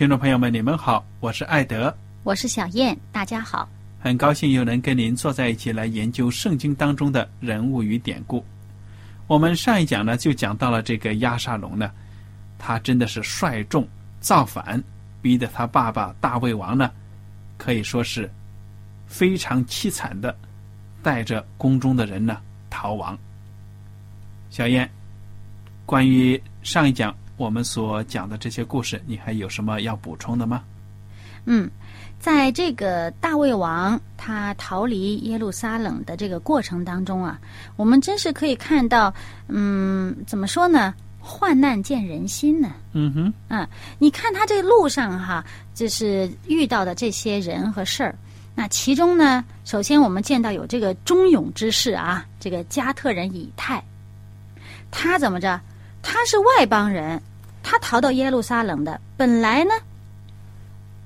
听众朋友们，你们好，我是艾德，我是小燕，大家好，很高兴又能跟您坐在一起来研究圣经当中的人物与典故。我们上一讲呢，就讲到了这个亚沙龙呢，他真的是率众造反，逼得他爸爸大卫王呢，可以说是非常凄惨的，带着宫中的人呢逃亡。小燕，关于上一讲。我们所讲的这些故事，你还有什么要补充的吗？嗯，在这个大卫王他逃离耶路撒冷的这个过程当中啊，我们真是可以看到，嗯，怎么说呢？患难见人心呢。嗯哼。嗯，你看他这个路上哈，就是遇到的这些人和事儿。那其中呢，首先我们见到有这个忠勇之士啊，这个加特人以太，他怎么着？他是外邦人。他逃到耶路撒冷的，本来呢，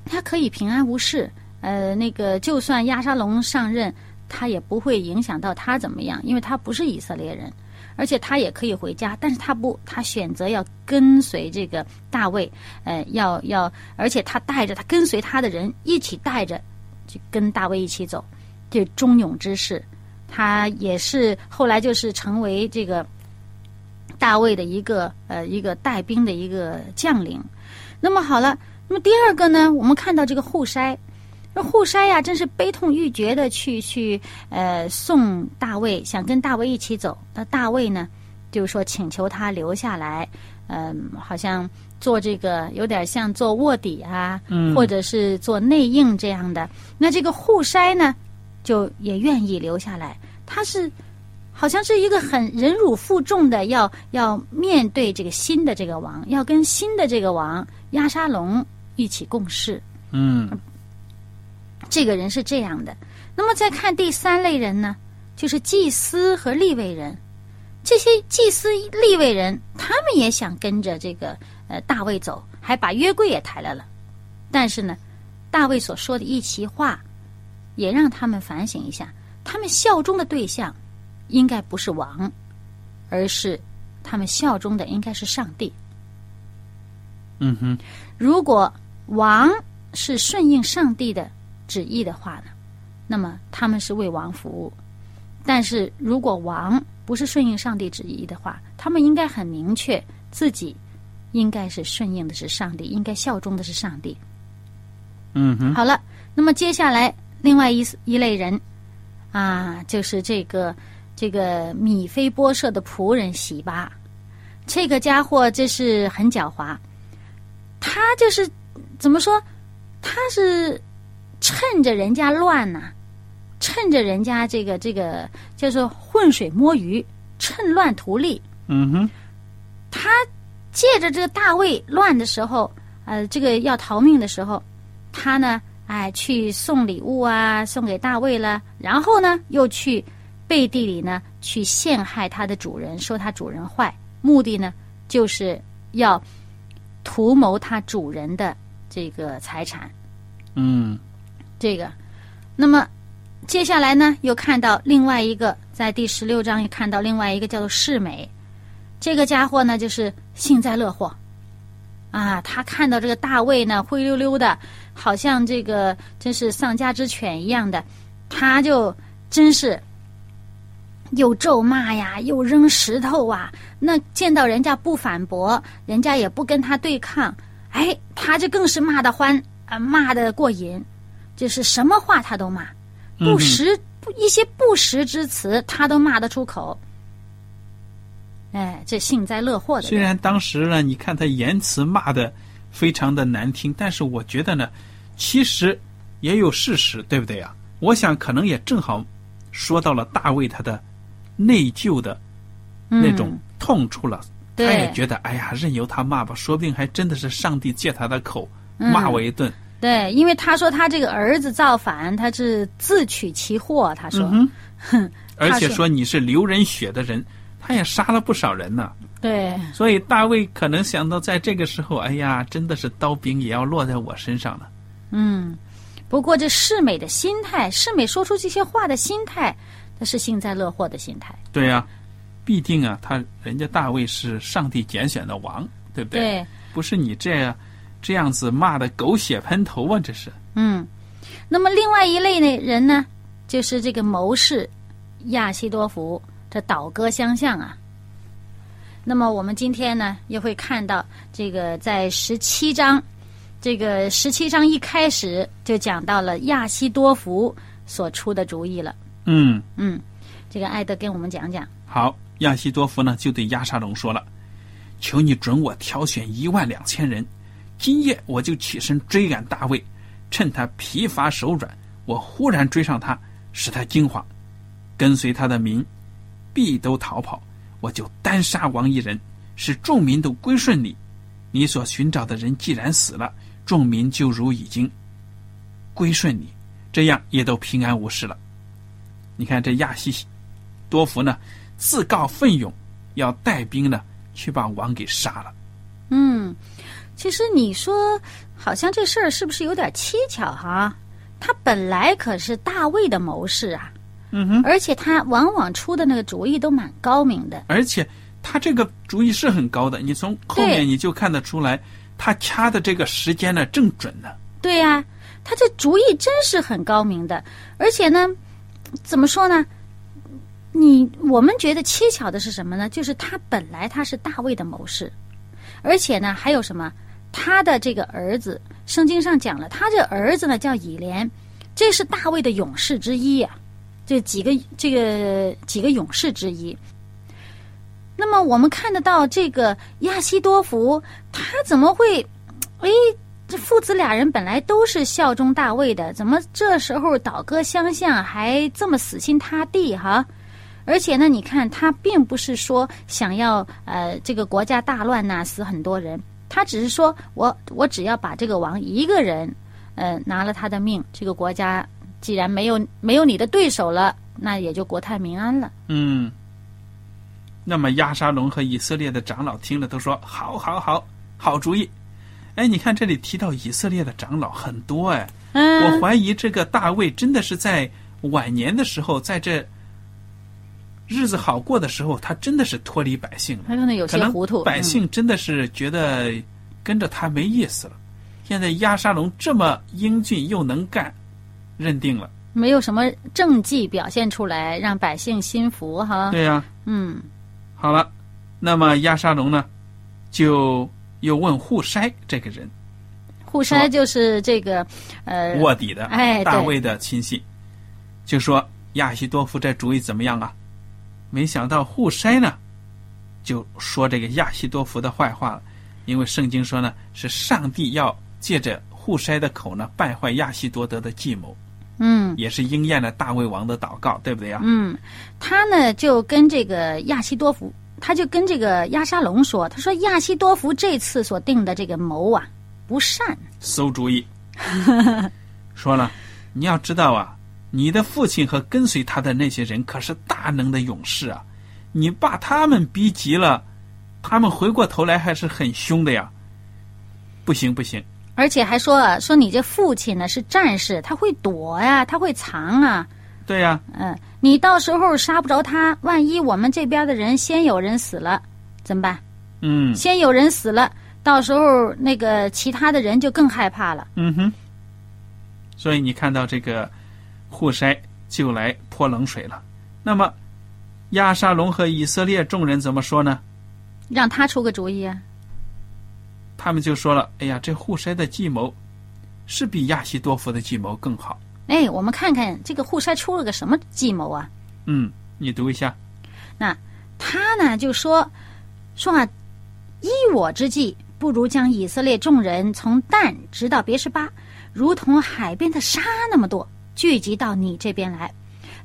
他可以平安无事。呃，那个就算亚沙龙上任，他也不会影响到他怎么样，因为他不是以色列人，而且他也可以回家。但是他不，他选择要跟随这个大卫，呃，要要，而且他带着他跟随他的人一起带着，就跟大卫一起走。这忠勇之士，他也是后来就是成为这个。大卫的一个呃一个带兵的一个将领，那么好了，那么第二个呢，我们看到这个户筛，那户筛呀，真是悲痛欲绝的去去呃送大卫，想跟大卫一起走。那大卫呢，就是说请求他留下来，嗯，好像做这个有点像做卧底啊，或者是做内应这样的。那这个户筛呢，就也愿意留下来，他是。好像是一个很忍辱负重的，要要面对这个新的这个王，要跟新的这个王亚沙龙一起共事。嗯，这个人是这样的。那么再看第三类人呢，就是祭司和立位人。这些祭司立位人，他们也想跟着这个呃大卫走，还把约柜也抬来了。但是呢，大卫所说的一席话，也让他们反省一下，他们效忠的对象。应该不是王，而是他们效忠的应该是上帝。嗯哼，如果王是顺应上帝的旨意的话呢，那么他们是为王服务；但是如果王不是顺应上帝旨意的话，他们应该很明确自己应该是顺应的是上帝，应该效忠的是上帝。嗯哼，好了，那么接下来另外一一类人啊，就是这个。这个米菲波设的仆人席巴，这个家伙这是很狡猾。他就是怎么说？他是趁着人家乱呐，趁着人家这个这个叫做浑水摸鱼，趁乱图利。嗯哼。他借着这个大卫乱的时候，呃，这个要逃命的时候，他呢，哎，去送礼物啊，送给大卫了，然后呢，又去。背地里呢去陷害他的主人，说他主人坏，目的呢就是要图谋他主人的这个财产。嗯这个，那么接下来呢，又看到另外一个，在第十六章也看到另外一个叫做世美，这个家伙呢就是幸灾乐祸，啊，他看到这个大卫呢灰溜溜的，好像这个真是丧家之犬一样的，他就真是又咒骂呀，又扔石头啊，那见到人家不反驳，人家也不跟他对抗，哎，他这更是骂的欢啊，骂的过瘾。就是什么话他都骂，不实不一些不实之词他都骂得出口。哎，这幸灾乐祸的。虽然当时呢，你看他言辞骂的非常的难听，但是我觉得呢，其实也有事实，对不对呀？我想可能也正好说到了大卫他的内疚的那种痛处了。他也觉得，哎呀，任由他骂吧，说不定还真的是上帝借他的口骂我一顿。对，因为他说他这个儿子造反，他是自取其祸。他说，哼，而且说你是流人血的人，他也杀了不少人呢。对，所以大卫可能想到，在这个时候，哎呀，真的是刀柄也要落在我身上了。嗯，不过这世美的心态，世美说出这些话的心态，他是幸灾乐祸的心态。对呀，必定啊，他人家大卫是上帝拣选的王，对不对？对，不是你这样。这样子骂的狗血喷头啊！这是。嗯，那么另外一类呢人呢，就是这个谋士亚西多福，这倒戈相向啊。那么我们今天呢，又会看到这个在十七章，这个十七章一开始就讲到了亚西多福所出的主意了。嗯嗯，这个艾德跟我们讲讲。好，亚西多夫呢就对亚沙龙说了：“求你准我挑选一万两千人。”今夜我就起身追赶大卫，趁他疲乏手软，我忽然追上他，使他惊慌，跟随他的民必都逃跑，我就单杀王一人，使众民都归顺你。你所寻找的人既然死了，众民就如已经归顺你，这样也都平安无事了。你看这亚西多福呢，自告奋勇要带兵呢去把王给杀了。嗯。其实你说，好像这事儿是不是有点蹊跷哈？他本来可是大卫的谋士啊，嗯哼，而且他往往出的那个主意都蛮高明的。而且他这个主意是很高的，你从后面你就看得出来，他掐的这个时间呢正准呢。对呀，他这主意真是很高明的。而且呢，怎么说呢？你我们觉得蹊跷的是什么呢？就是他本来他是大卫的谋士，而且呢还有什么？他的这个儿子，圣经上讲了，他这儿子呢叫以莲，这是大卫的勇士之一呀，这几个这个几个勇士之一。那么我们看得到这个亚西多福，他怎么会？哎，这父子俩人本来都是效忠大卫的，怎么这时候倒戈相向，还这么死心塌地哈？而且呢，你看他并不是说想要呃这个国家大乱呐，死很多人。他只是说，我我只要把这个王一个人，呃，拿了他的命，这个国家既然没有没有你的对手了，那也就国泰民安了。嗯。那么亚沙龙和以色列的长老听了都说：“好，好，好，好主意。”哎，你看这里提到以色列的长老很多哎，我怀疑这个大卫真的是在晚年的时候，在这。日子好过的时候，他真的是脱离百姓了。他可能有些糊涂。百姓真的是觉得跟着他没意思了。现在亚沙龙这么英俊又能干，认定了。没有什么政绩表现出来，让百姓心服哈。对呀。嗯。好了，那么亚沙龙呢，就又问户筛这个人。户筛就是这个呃卧底的，哎，大卫的亲信，就说亚西多夫这主意怎么样啊？没想到户筛呢，就说这个亚西多夫的坏话了，因为圣经说呢，是上帝要借着户筛的口呢，败坏亚西多德的计谋。嗯，也是应验了大卫王的祷告，对不对呀？嗯，他呢就跟这个亚西多福，他就跟这个亚沙龙说，他说亚西多福这次所定的这个谋啊，不善，馊主意。说了，你要知道啊，你的父亲和跟随他的那些人可是大能的勇士啊！你把他们逼急了，他们回过头来还是很凶的呀。不行不行，而且还说啊说你这父亲呢是战士，他会躲呀，他会藏啊。对呀，嗯，你到时候杀不着他，万一我们这边的人先有人死了，怎么办？嗯先有人死了，到时候那个其他的人就更害怕了。嗯哼。所以你看到这个户筛就来泼冷水了。那么亚沙龙和以色列众人怎么说呢？让他出个主意啊！他们就说了：“哎呀，这户筛的计谋是比亚西多夫的计谋更好。哎，我们看看这个户筛出了个什么计谋啊？”嗯，你读一下。那他呢就说说啊，依我之计，不如将以色列众人从但直到别是巴，如同海边的沙那么多，聚集到你这边来。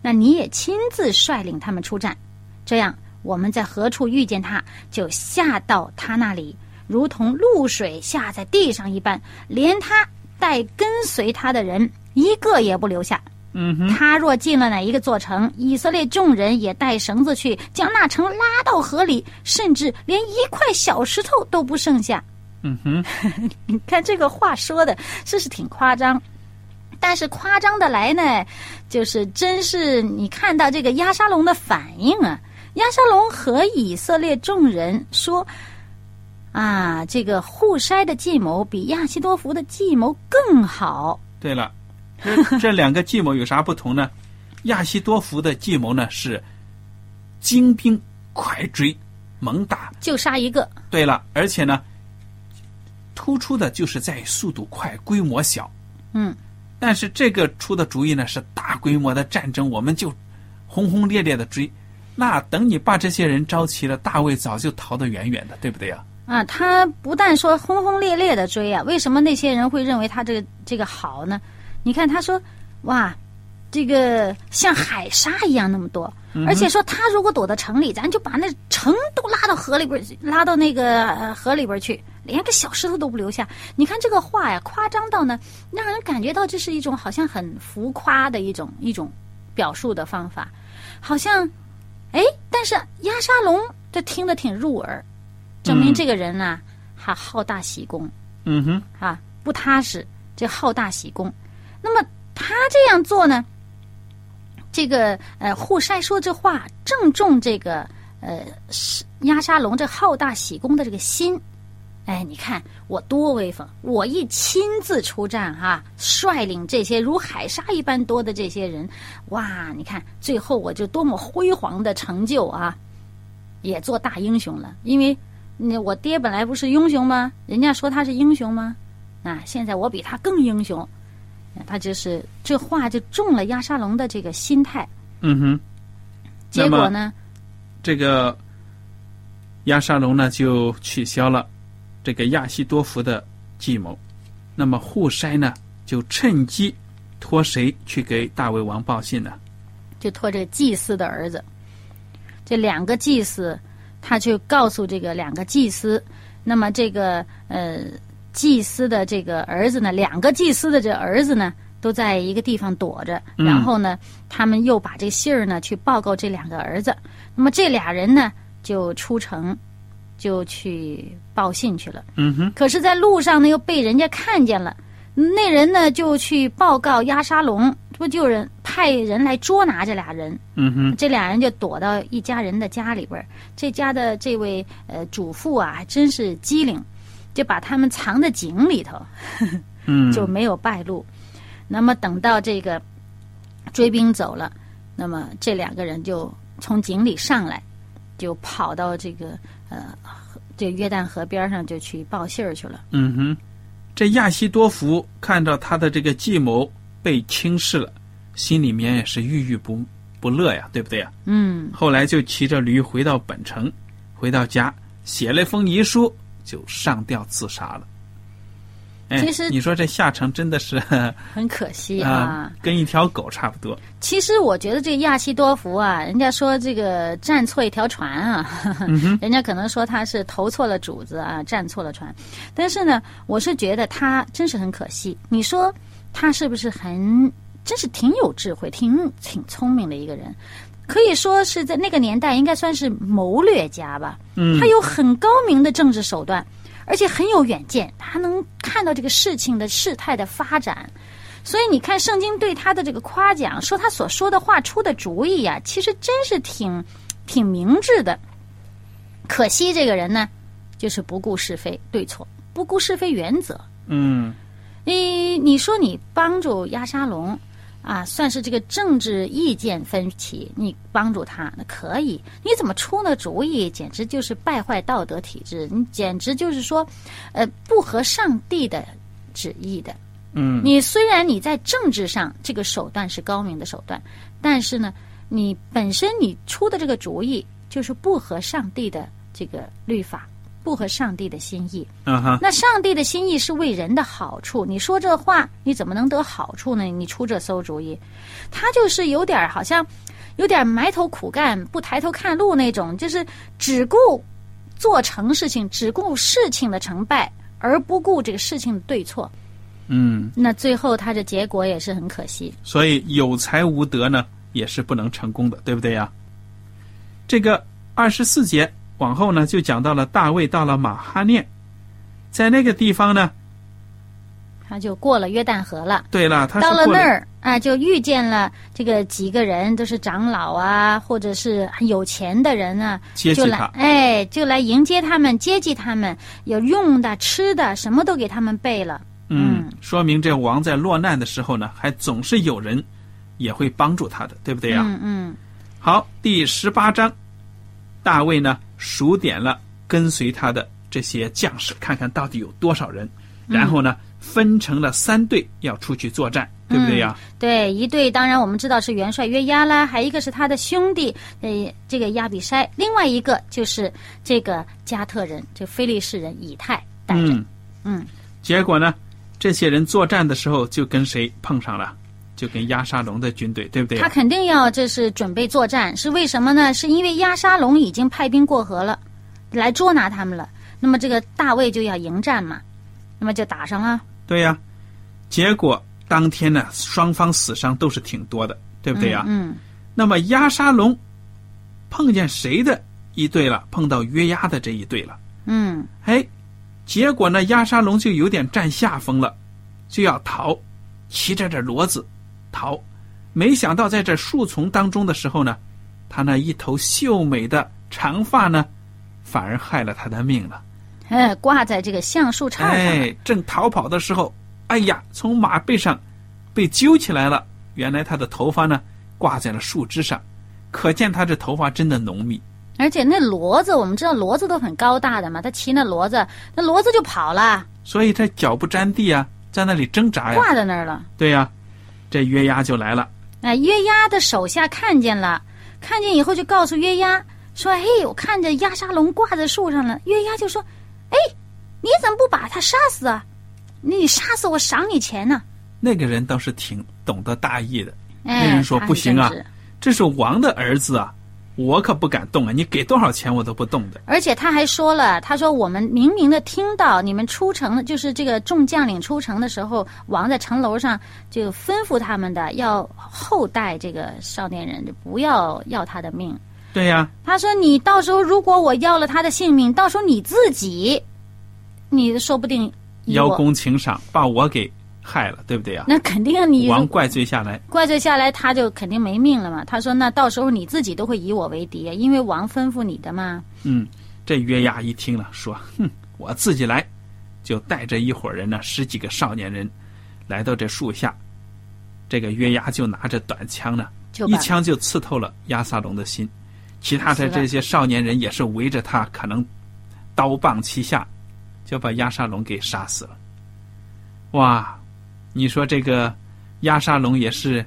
那你也亲自率领他们出战，这样我们在何处遇见他，就下到他那里，如同露水下在地上一般，连他带跟随他的人一个也不留下。嗯哼，他若进了哪一个座城，以色列众人也带绳子去将那城拉到河里，甚至连一块小石头都不剩下。嗯哼，你看这个话说的，是是挺夸张，但是夸张的来呢，就是真是你看到这个亚沙龙的反应啊，亚沙龙和以色列众人说。啊，这个互筛的计谋比亚西多福的计谋更好。对了，这 这两个计谋有啥不同呢？亚西多福的计谋呢是精兵快追猛打，就杀一个。对了，而且呢，突出的就是在速度快、规模小。嗯，但是这个出的主意呢是大规模的战争，我们就轰轰烈烈的追。那等你把这些人招齐了，大卫早就逃得远远的，对不对呀？啊，他不但说轰轰烈烈的追啊，为什么那些人会认为他这个这个好呢？你看他说，哇，这个像海沙一样那么多，而且说他如果躲到城里，咱就把那城都拉到河里边，拉到那个、呃、河里边去，连个小石头都不留下。你看这个话呀，夸张到呢，让人感觉到这是一种好像很浮夸的一种一种表述的方法，好像，哎，但是亚沙龙这听得挺入耳。证明这个人呢、啊，还好大喜功嗯哼，啊，不踏实，这好大喜功。那么他这样做呢，这个呃户筛说这话正中这个呃是亚沙龙这好大喜功的这个心。哎，你看我多威风！我一亲自出战哈、率领这些如海沙一般多的这些人，哇！你看最后我就多么辉煌的成就啊！也做大英雄了，因为。那我爹本来不是英雄吗？人家说他是英雄吗？啊，现在我比他更英雄。他就是这话就中了亚沙龙的这个心态。嗯哼。结果呢？这个亚沙龙呢就取消了这个亚西多福的计谋。那么户筛呢就趁机托谁去给大卫王报信呢？就托这个祭司的儿子。这两个祭司。他去告诉这个两个祭司，那么这个呃祭司的这个儿子呢，两个祭司的这儿子呢，都在一个地方躲着。然后呢，他们又把这信儿呢去报告这两个儿子。那么这俩人呢就出城，就去报信去了。嗯哼。可是，在路上呢又被人家看见了，那人呢就去报告亚沙龙，不就人派人来捉拿这俩人。嗯哼，这俩人就躲到一家人的家里边这家的这位呃主妇啊，还真是机灵，就把他们藏在井里头，就没有败露。那么等到这个追兵走了，那么这两个人就从井里上来，就跑到这个呃这约旦河边上就去报信儿去了。嗯哼，这亚西多福看到他的这个计谋被轻视了，心里面也是郁郁不。不乐呀，对不对呀？嗯，后来就骑着驴回到本城，回到家写了封遗书，就上吊自杀了。哎，其实你说这下场真的是 很可惜啊、啊，跟一条狗差不多。其实我觉得这个亚西多福啊，人家说这个站错一条船啊，呵呵嗯 人家可能说他是投错了主子啊，站错了船。但是呢，我是觉得他真是很可惜。你说他是不是很？真是挺有智慧、挺挺聪明的一个人，可以说是在那个年代应该算是谋略家吧。嗯他有很高明的政治手段，而且很有远见，他能看到这个事情的事态的发展。所以你看，圣经对他的这个夸奖，说他所说的话、出的主意呀、其实真是挺挺明智的。可惜这个人呢，就是不顾是非对错，不顾是非原则。嗯你你说你帮助亚沙龙啊，算是这个政治意见分歧，你帮助他那可以。你怎么出那主意，简直就是败坏道德体制，你简直就是说，呃，不合上帝的旨意的。嗯你虽然你在政治上这个手段是高明的手段，但是呢，你本身你出的这个主意就是不合上帝的这个律法，不合上帝的心意。那上帝的心意是为人的好处，你说这话，你怎么能得好处呢？你出这馊主意，他就是有点好像有点埋头苦干，不抬头看路那种，就是只顾做成事情，只顾事情的成败，而不顾这个事情的对错。嗯，那最后他的结果也是很可惜。所以有才无德呢，也是不能成功的，对不对呀？这个二十四节往后呢，就讲到了大卫到了马哈念，在那个地方呢，他就过了约旦河了。对了，他是到了那儿啊，就遇见了这个几个人，都是长老啊，或者是很有钱的人啊，就来哎，就来迎接他们，接济他们，有用的、吃的，什么都给他们备了。嗯，说明这王在落难的时候呢，还总是有人也会帮助他的，对不对呀？嗯嗯，好，第十八章，大卫呢数点了跟随他的这些将士，看看到底有多少人，然后呢分成了三队要出去作战，对不对呀？对，一队当然我们知道是元帅约押啦，还一个是他的兄弟，呃，这个亚比筛，另外一个就是这个加特人，就非利士人以太带着。嗯嗯结果呢，这些人作战的时候就跟谁碰上了？就跟亚沙龙的军队，对不对？他肯定要这是准备作战，是为什么呢？是因为亚沙龙已经派兵过河了，来捉拿他们了。那么这个大卫就要迎战嘛，那么就打上了，对呀。结果当天呢，双方死伤都是挺多的，对不对呀？嗯那么亚沙龙碰见谁的一队了？碰到约押的这一队了。嗯哎，结果呢，亚沙龙就有点占下风了，就要逃，骑着这骡子逃。没想到在这树丛当中的时候呢，他那一头秀美的长发呢，反而害了他的命了。嗯，呃，挂在这个橡树杈上。哎，正逃跑的时候，哎呀，从马背上被揪起来了。原来他的头发呢挂在了树枝上，可见他这头发真的浓密。而且那骡子，我们知道骡子都很高大的嘛，他骑那骡子，那骡子就跑了，所以他脚不沾地啊，在那里挣扎呀。挂在那儿了。对呀、这约押就来了。哎，约押的手下看见了，看见以后就告诉约押说：“嘿，我看着押沙龙挂在树上了。”约押就说：“哎，你怎么不把他杀死啊？你杀死我赏你钱呢、那个人倒是挺懂得大义的，哎，那人说不行啊这是王的儿子啊，我可不敢动啊！你给多少钱我都不动的。而且他还说了，他说我们明明的听到你们出城，就是这个众将领出城的时候，王在城楼上就吩咐他们的要厚待这个少年人，就不要要他的命。对呀、他说：“你到时候如果我要了他的性命，到时候你自己，你说不定邀功请赏，把我给害了，对不对呀、那肯定你王怪罪下来，怪罪下来，他就肯定没命了嘛。他说：那到时候你自己都会以我为敌，因为王吩咐你的嘛。嗯，这约押一听了，说：“哼，我自己来。”就带着一伙人呢，十几个少年人，来到这树下。这个约押就拿着短枪呢，就一枪就刺透了亚撒龙的心。其他的这些少年人也是围着他，可能刀棒齐下，就把亚沙龙给杀死了。哇，你说这个亚沙龙也是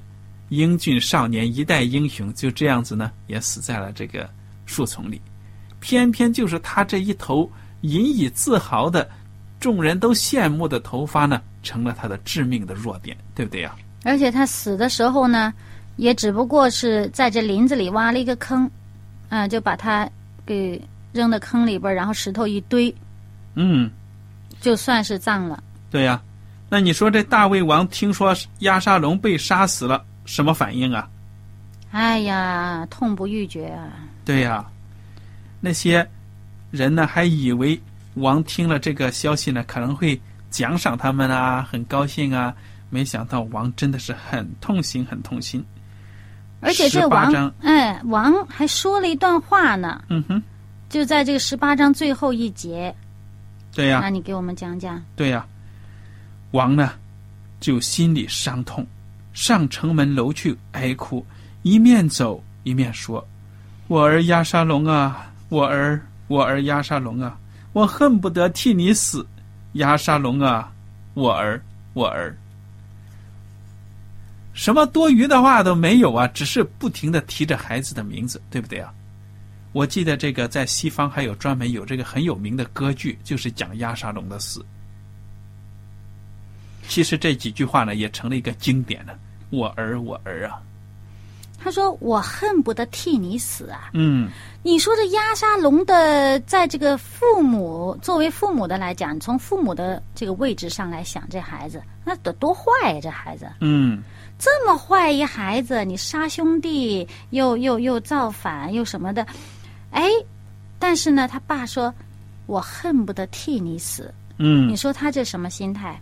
英俊少年，一代英雄，就这样子呢，也死在了这个树丛里。偏偏就是他这一头引以自豪的、众人都羡慕的头发呢，成了他的致命的弱点，对不对呀、而且他死的时候呢，也只不过是在这林子里挖了一个坑，啊、就把他给扔到坑里边，然后石头一堆，嗯，就算是葬了。对呀、那你说这大卫王听说亚沙龙被杀死了，什么反应啊？哎呀，痛不欲绝啊！对呀、那些人呢还以为王听了这个消息呢，可能会奖赏他们啊，很高兴啊。没想到王真的是很痛心，很痛心。而且这王，哎，王还说了一段话呢，嗯哼，就在这个十八章最后一节，对呀、那你给我们讲讲。对呀、王呢就心里伤痛，上城门楼去哀哭，一面走一面说：“我儿押沙龙啊，我儿，我儿押沙龙啊，我恨不得替你死，押沙龙啊，我儿，我儿。”什么多余的话都没有啊，只是不停的提着孩子的名字，对不对啊？我记得这个在西方还有专门有这个很有名的歌剧，就是讲押沙龙的死。其实这几句话呢，也成了一个经典的。我儿，我儿啊，他说：“我恨不得替你死啊！”嗯，你说这压沙龙的，在这个父母作为父母的来讲，从父母的这个位置上来想，这孩子那得多坏呀、这孩子嗯，这么坏一孩子，你杀兄弟，又又又造反，又什么的，哎，但是呢，他爸说：“我恨不得替你死。”嗯你，说他这什么心态？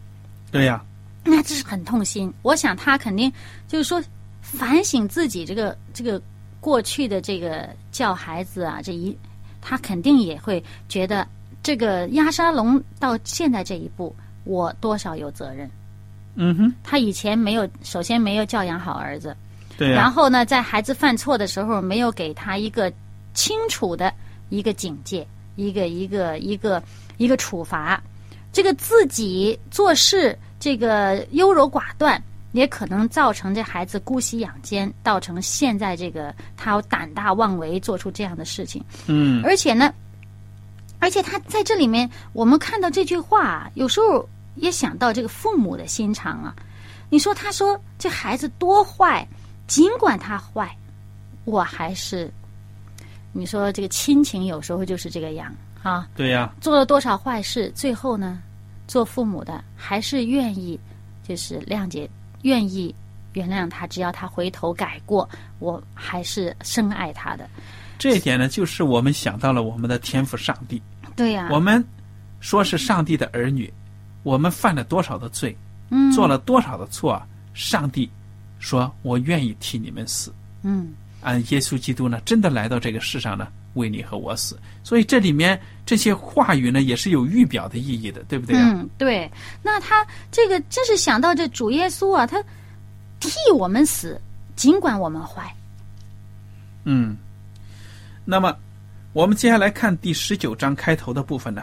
对呀、那这是很痛心。我想他肯定就是说反省自己这个这个过去的这个教孩子啊，这一他肯定也会觉得这个压沙龙到现在这一步，我多少有责任。嗯哼，他以前没有，首先没有教养好儿子，对呀、然后呢，在孩子犯错的时候，没有给他一个清楚的一个警戒，一个一个一个一个处罚。这个自己做事这个优柔寡断，也可能造成这孩子姑息养奸，造成现在这个他胆大妄为，做出这样的事情。嗯，而且呢，而且他在这里面，我们看到这句话啊，有时候也想到这个父母的心肠啊。你说他说这孩子多坏，尽管他坏，我还是，你说这个亲情有时候就是这个样啊。对呀、做了多少坏事，最后呢，做父母的还是愿意，就是谅解，愿意原谅他，只要他回头改过，我还是深爱他的。这一点呢，就是我们想到了我们的天赋上帝。对呀、我们说是上帝的儿女，我们犯了多少的罪，嗯，做了多少的错啊？上帝说：“我愿意替你们死。嗯。”按耶稣基督呢，真的来到这个世上呢，为你和我死。所以这里面这些话语呢，也是有预表的意义的，对不对啊？嗯，对。那他这个真是想到这主耶稣啊，他替我们死，尽管我们坏。嗯。那么，我们接下来看第十九章开头的部分呢，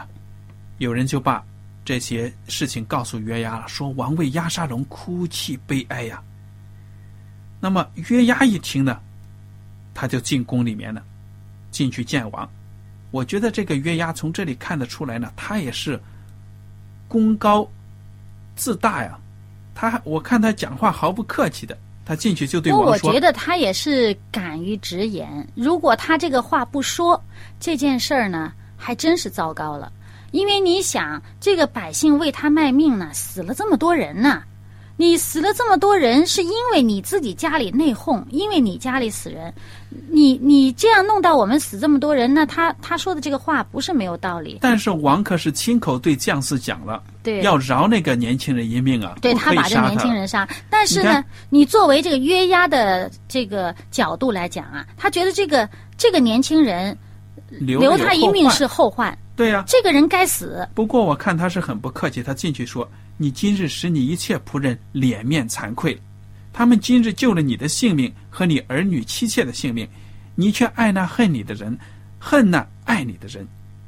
有人就把这些事情告诉约押了，说王为押沙龙哭泣悲哀呀。那么约押一听呢，他就进宫里面呢，进去见王。我觉得这个约押从这里看得出来呢，他也是功高自大呀。他我看他讲话毫不客气的，他进去就对不过我觉得他也是敢于直言。如果他这个话不说，这件事儿呢，还真是糟糕了。因为你想，这个百姓为他卖命呢，死了这么多人呢。你死了这么多人，是因为你自己家里内讧，因为你家里死人，你你这样弄到我们死这么多人，那他他说的这个话不是没有道理。但是王可是亲口对将士讲了，对，要饶那个年轻人一命啊，对他把这年轻人杀，但是呢你，你作为这个约押的这个角度来讲啊，他觉得这个这个年轻人留留他一命是后患，对呀、这个人该死。不过我看他是很不客气，他进去说：“你今日使你一切仆人脸面惭愧了，他们今日救了你的性命和你儿女妻妾的性命，你却爱那恨你的人，恨那爱你的人。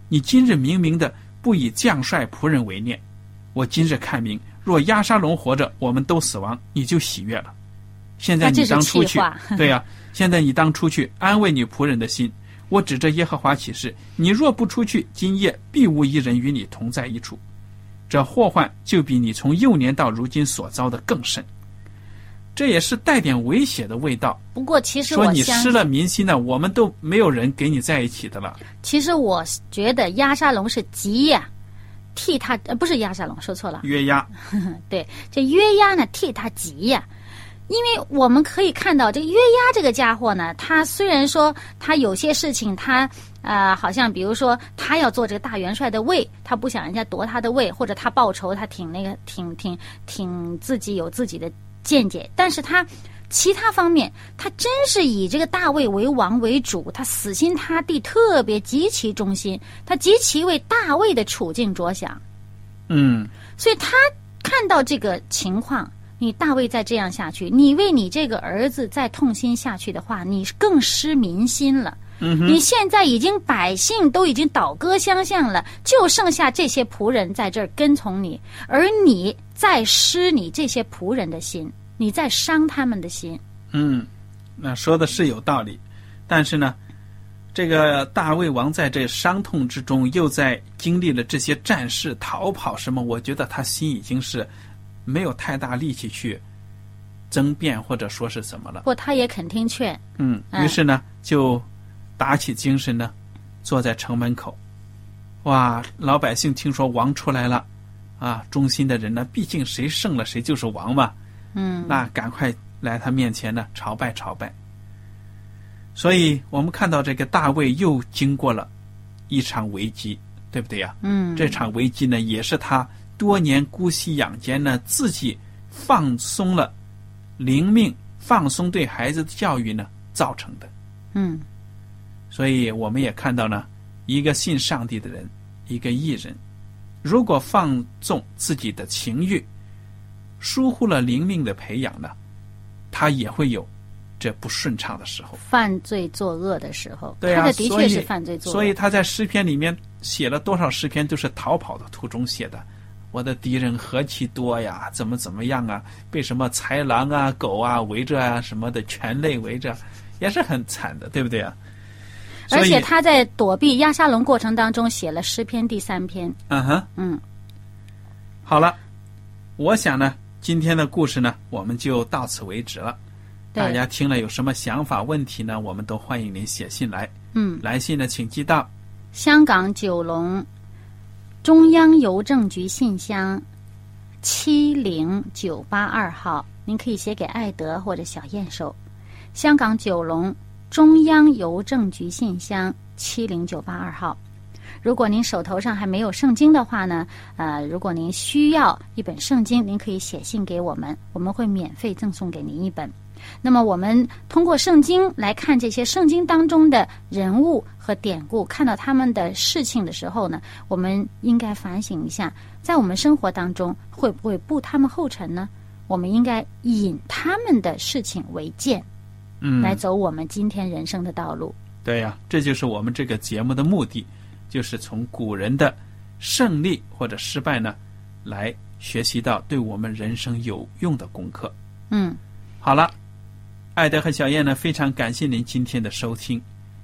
你今日明明的不以将帅仆人为念，我今日看明，若押沙龙活着，我们都死亡，你就喜悦了。现在你当出去，对呀、现在你当出去安慰你仆人的心。我指着耶和华起誓，你若不出去，今夜必无一人与你同在一处。这祸患就比你从幼年到如今所遭的更甚。这也是带点威胁的味道，不过其实说你失了民心呢，我们都没有人给你在一起的了。其实我觉得押沙龙是急呀、替他，呃，不是亚沙龙，说错了，约押，对，这约押呢替他急呀。因为我们可以看到，这约押这个家伙呢，他虽然说他有些事情他呃，好像比如说他要做这个大元帅的位，他不想人家夺他的位，或者他报仇，他挺那个挺挺挺自己有自己的见解，但是他其他方面，他真是以这个大卫为王为主，他死心塌地，特别极其忠心，他极其为大卫的处境着想，嗯，所以他看到这个情况。你大卫再这样下去，你为你这个儿子再痛心下去的话，你更失民心了。嗯你现在已经百姓都已经倒戈相向了，就剩下这些仆人在这儿跟从你，而你在失你这些仆人的心，你在伤他们的心。嗯，那说的是有道理，但是呢，这个大卫王在这伤痛之中，又在经历了这些战事、逃跑什么，我觉得他心已经是。没有太大力气去争辩或者说是什么了。不，他也肯听劝。嗯，于是呢，就打起精神呢，坐在城门口。哇，老百姓听说王出来了，啊，忠心的人呢，毕竟谁胜了谁就是王嘛。嗯，那赶快来他面前呢，朝拜朝拜。所以我们看到这个大卫又经过了一场危机，对不对呀？嗯，这场危机呢，也是他。多年姑息养奸呢，自己放松了灵命，放松对孩子的教育呢，造成的。嗯，所以我们也看到呢，一个信上帝的人，一个艺人，如果放纵自己的情欲，疏忽了灵命的培养呢，他也会有这不顺畅的时候，犯罪作恶的时候。对啊，他的确是犯罪作恶。所以他在诗篇里面写了多少诗篇，都是逃跑的途中写的。我的敌人何其多呀！怎么怎么样啊？被什么豺狼啊、狗啊围着啊，什么的犬类围着，也是很惨的，对不对啊？而且他在躲避亚沙龙过程当中写了诗篇第三篇。嗯哼，嗯，好了，我想呢，今天的故事呢，我们就到此为止了。大家听了有什么想法、问题呢？我们都欢迎您写信来。嗯，来信呢，请寄到香港九龙。中央邮政局信箱七零九八二号，您可以写给艾德或者小燕收。香港九龙中央邮政局信箱七零九八二号。如果您手头上还没有圣经的话呢，呃，如果您需要一本圣经，您可以写信给我们，我们会免费赠送给您一本。那么，我们通过圣经来看这些圣经当中的人物和典故，看到他们的事情的时候呢，我们应该反省一下，在我们生活当中会不会步他们后尘呢？我们应该引他们的事情为鉴，嗯，来走我们今天人生的道路。对呀，这就是我们这个节目的目的，就是从古人的胜利或者失败呢，来学习到对我们人生有用的功课。嗯，好了。艾德和小燕呢，非常感谢您今天的收听，